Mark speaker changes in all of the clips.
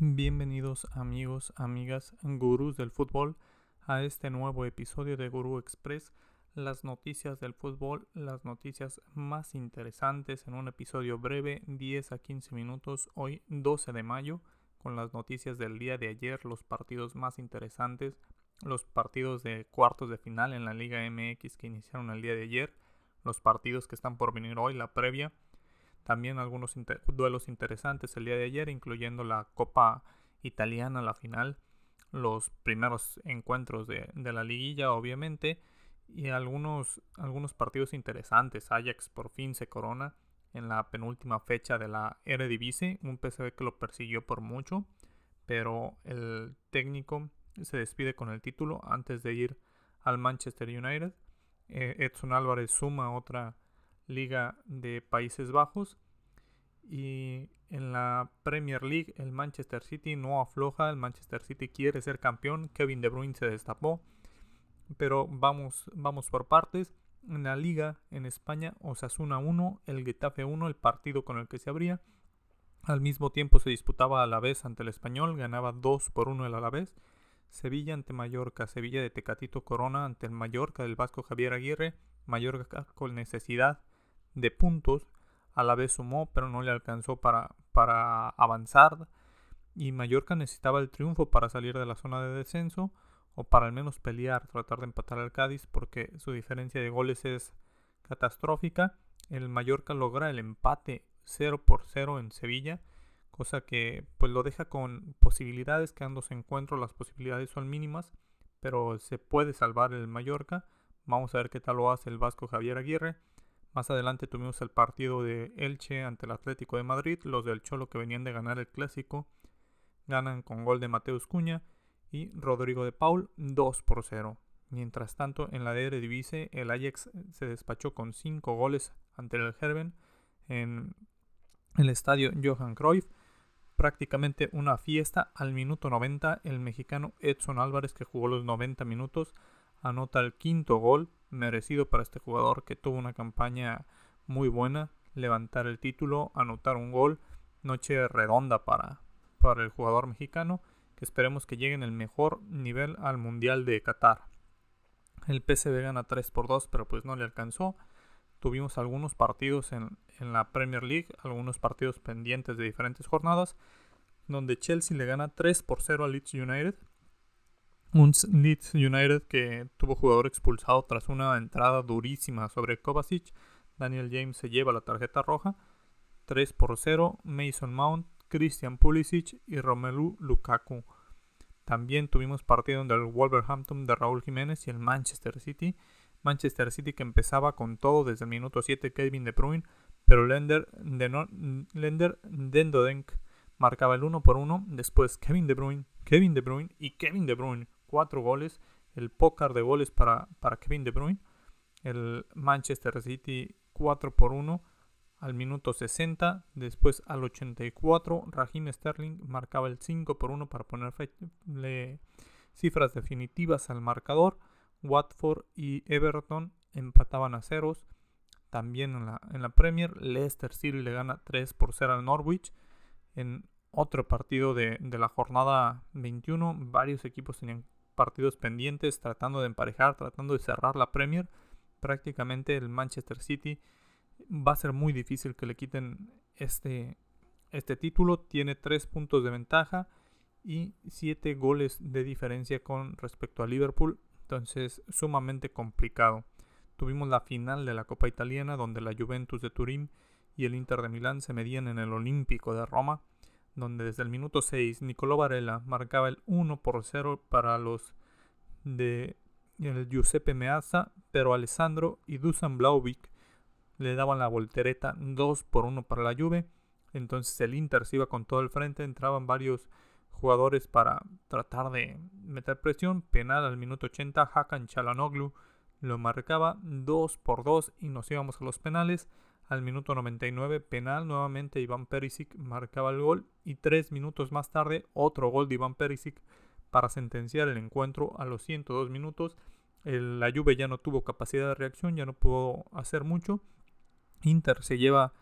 Speaker 1: Bienvenidos amigos, amigas, gurús del fútbol a este nuevo episodio de Gurú Express, las noticias del fútbol, las noticias más interesantes en un episodio breve, 10 a 15 minutos, hoy 12 de mayo, con las noticias del día de ayer, los partidos más interesantes, los partidos de cuartos de final en la Liga MX que iniciaron el día de ayer, los partidos que están por venir hoy, la previa también algunos duelos interesantes el día de ayer, incluyendo la Copa Italiana, la final, los primeros encuentros de, la liguilla, obviamente, y algunos, algunos partidos interesantes. Ajax por fin se corona en la penúltima fecha de la Eredivisie, un PSV que lo persiguió por mucho, pero el técnico se despide con el título antes de ir al Manchester United. Eh, Edson Álvarez suma otra Liga de Países Bajos. Y en la Premier League el Manchester City no afloja, el Manchester City quiere ser campeón, Kevin De Bruyne se destapó, pero vamos, vamos por partes. En la liga en España, Osasuna 1, el Getafe 1, el partido con el que se abría. Al mismo tiempo se disputaba a la vez ante el Español, ganaba 2 por 1 el Alavés. Sevilla ante Mallorca, Sevilla de Tecatito Corona ante el Mallorca del Vasco Javier Aguirre, Mallorca con necesidad de puntos, a la vez sumó, pero no le alcanzó para, para avanzar. Y Mallorca necesitaba el triunfo para salir de la zona de descenso, o para al menos pelear, tratar de empatar al Cádiz, porque su diferencia de goles es catastrófica. El Mallorca logra el empate 0 por 0 en Sevilla, cosa que pues lo deja con posibilidades, quedándose encuentro, las posibilidades son mínimas, pero se puede salvar el Mallorca. Vamos a ver qué tal lo hace el Vasco Javier Aguirre. Más adelante tuvimos el partido de Elche ante el Atlético de Madrid. Los del Cholo que venían de ganar el clásico ganan con gol de Mateus Cuña y Rodrigo de Paul 2 por 0. Mientras tanto, en la Eredivisie, el Ajax se despachó con 5 goles ante el Herben en el estadio Johan Cruyff. Prácticamente una fiesta. Al minuto 90, el mexicano Edson Álvarez, que jugó los 90 minutos, anota el quinto gol merecido para este jugador que tuvo una campaña muy buena, levantar el título, anotar un gol, noche redonda para, para el jugador mexicano, que esperemos que llegue en el mejor nivel al Mundial de Qatar. El PSV gana 3 por 2, pero pues no le alcanzó. Tuvimos algunos partidos en, en la Premier League, algunos partidos pendientes de diferentes jornadas, donde Chelsea le gana 3 por 0 al Leeds United un Leeds United que tuvo jugador expulsado tras una entrada durísima sobre Kovacic. Daniel James se lleva la tarjeta roja. 3 por 0. Mason Mount, Christian Pulisic y Romelu Lukaku. También tuvimos partido del Wolverhampton de Raúl Jiménez y el Manchester City. Manchester City que empezaba con todo desde el minuto 7 Kevin De Bruyne, pero Lender, de Lender Dendodenk marcaba el 1 por 1. Después Kevin De Bruyne, Kevin De Bruyne y Kevin De Bruyne cuatro goles, el pócar de goles para, para Kevin De Bruyne, el Manchester City 4 por 1 al minuto 60, después al 84 Raheem Sterling marcaba el 5 por 1 para ponerle cifras definitivas al marcador, Watford y Everton empataban a ceros, también en la, en la Premier, Leicester City le gana 3 por 0 al Norwich, en otro partido de, de la jornada 21, varios equipos tenían partidos pendientes, tratando de emparejar, tratando de cerrar la Premier. Prácticamente el Manchester City va a ser muy difícil que le quiten este, este título. Tiene 3 puntos de ventaja y 7 goles de diferencia con respecto a Liverpool. Entonces, sumamente complicado. Tuvimos la final de la Copa Italiana donde la Juventus de Turín y el Inter de Milán se medían en el Olímpico de Roma donde desde el minuto 6 Nicolò Varela marcaba el 1 por 0 para los de el Giuseppe Meazza, pero Alessandro y Dusan Blauvik le daban la voltereta 2 por 1 para la Juve. Entonces el Inter se iba con todo el frente, entraban varios jugadores para tratar de meter presión. Penal al minuto 80, Hakan Chalanoglu lo marcaba 2 por 2 y nos íbamos a los penales. Al minuto 99, penal, nuevamente Iván Perisic marcaba el gol y tres minutos más tarde otro gol de Iván Perisic para sentenciar el encuentro a los 102 minutos. la Juve ya no tuvo capacidad de reacción, ya no pudo hacer mucho. Inter se lleva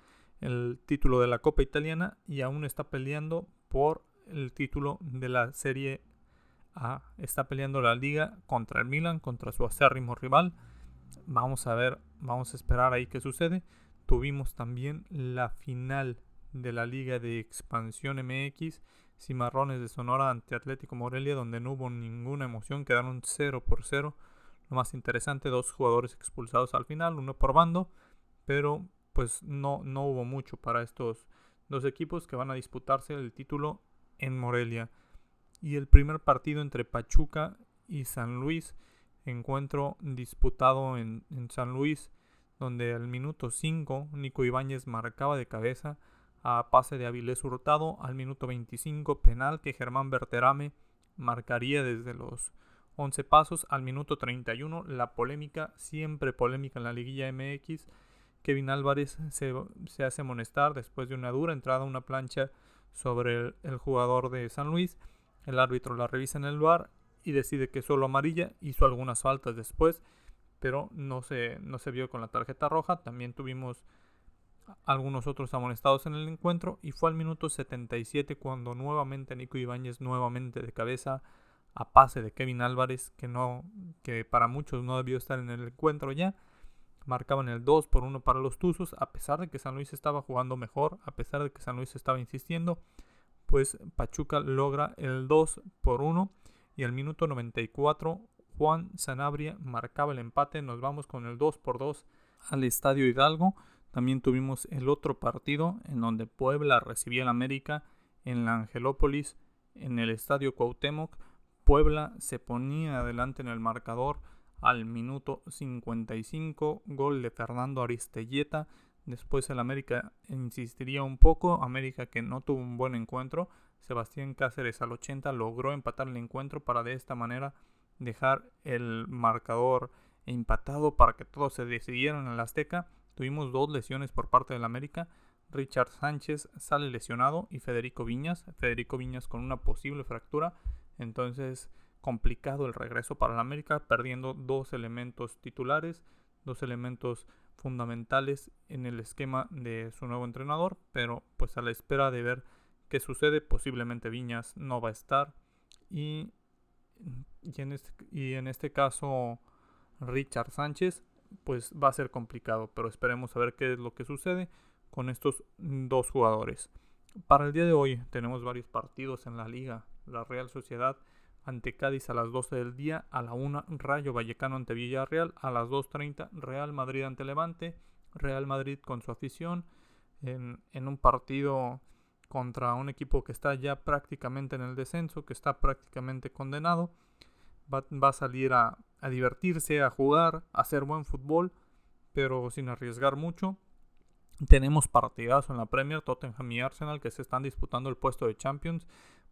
Speaker 1: el título de la Copa Italiana y aún está peleando por el título de la Serie A. Está peleando la liga contra el Milan, contra su acérrimo rival. Vamos a ver, vamos a esperar ahí qué sucede. Tuvimos también la final de la Liga de Expansión MX, Cimarrones de Sonora ante Atlético Morelia, donde no hubo ninguna emoción, quedaron 0 por 0. Lo más interesante, dos jugadores expulsados al final, uno por bando, pero pues no, no hubo mucho para estos dos equipos que van a disputarse el título en Morelia. Y el primer partido entre Pachuca y San Luis, encuentro disputado en, en San Luis, donde al minuto 5 Nico Ibáñez marcaba de cabeza a pase de Avilés Hurtado, al minuto 25 penal que Germán Berterame marcaría desde los 11 pasos, al minuto 31 la polémica, siempre polémica en la liguilla MX, Kevin Álvarez se, hace amonestar después de una dura entrada una plancha sobre el, jugador de San Luis. El árbitro la revisa en el bar y decide que solo amarilla. Hizo algunas faltas después, pero no se, no se vio con la tarjeta roja. También tuvimos algunos otros amonestados en el encuentro y fue al minuto 77 cuando nuevamente Nico Ibáñez nuevamente de cabeza a pase de Kevin Álvarez que no que para muchos no debió estar en el encuentro ya marcaban el 2 por 1 para los Tuzos, a pesar de que San Luis estaba jugando mejor, a pesar de que San Luis estaba insistiendo, pues Pachuca logra el 2 por 1 y al minuto 94 Juan Sanabria marcaba el empate, nos vamos con el 2 por 2 al Estadio Hidalgo. También tuvimos el otro partido en donde Puebla recibía el América en la Angelópolis en el Estadio Cuauhtémoc. Puebla se ponía adelante en el marcador al minuto 55, gol de Fernando Aristelleta. Después el América insistiría un poco, América que no tuvo un buen encuentro. Sebastián Cáceres al 80 logró empatar el encuentro para de esta manera dejar el marcador empatado para que todos se decidieran en el Azteca. Tuvimos dos lesiones por parte del América. Richard Sánchez sale lesionado y Federico Viñas. Federico Viñas con una posible fractura. Entonces complicado el regreso para el América, perdiendo dos elementos titulares, dos elementos fundamentales en el esquema de su nuevo entrenador, pero pues a la espera de ver qué sucede, posiblemente Viñas no va a estar y, y, en, este, y en este caso Richard Sánchez pues va a ser complicado, pero esperemos a ver qué es lo que sucede con estos dos jugadores. Para el día de hoy tenemos varios partidos en la liga. La Real Sociedad ante Cádiz a las 12 del día, a la 1 Rayo Vallecano ante Villarreal, a las 2.30 Real Madrid ante Levante, Real Madrid con su afición, en, un partido contra un equipo que está ya prácticamente en el descenso, que está prácticamente condenado, va, a salir a, divertirse, a jugar, a hacer buen fútbol, pero sin arriesgar mucho. Tenemos partidazo en la Premier, Tottenham y Arsenal que se están disputando el puesto de Champions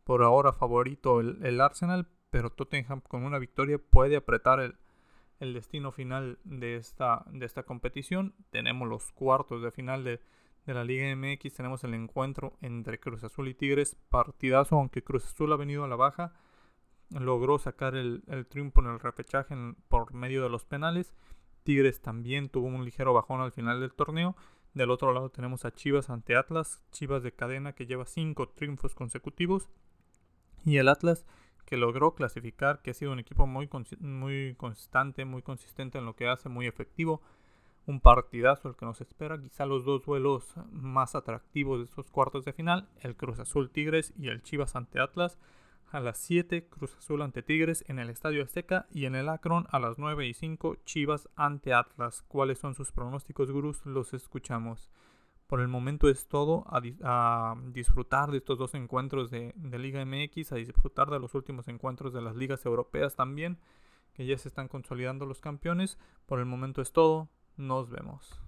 Speaker 1: por ahora favorito el, Arsenal, pero Tottenham con una victoria puede apretar el, destino final de esta, de esta competición. Tenemos los cuartos de final de, la Liga MX, tenemos el encuentro entre Cruz Azul y Tigres, partidazo, aunque Cruz Azul ha venido a la baja, logró sacar el, triunfo en el repechaje por medio de los penales. Tigres también tuvo un ligero bajón al final del torneo. Del otro lado tenemos a Chivas ante Atlas, Chivas de cadena que lleva cinco triunfos consecutivos. Y el Atlas que logró clasificar, que ha sido un equipo muy, muy constante, muy consistente en lo que hace, muy efectivo. Un partidazo el que nos espera, quizá los dos duelos más atractivos de estos cuartos de final, el Cruz Azul Tigres y el Chivas ante Atlas. A las 7 Cruz Azul ante Tigres en el Estadio Azteca y en el Akron a las 9 y 5 Chivas ante Atlas. ¿Cuáles son sus pronósticos, gurús? Los escuchamos por el momento es todo. A, disfrutar de estos dos encuentros de, de, Liga MX, a disfrutar de los últimos encuentros de las ligas europeas también, que ya se están consolidando los campeones. Por el momento es todo. Nos vemos.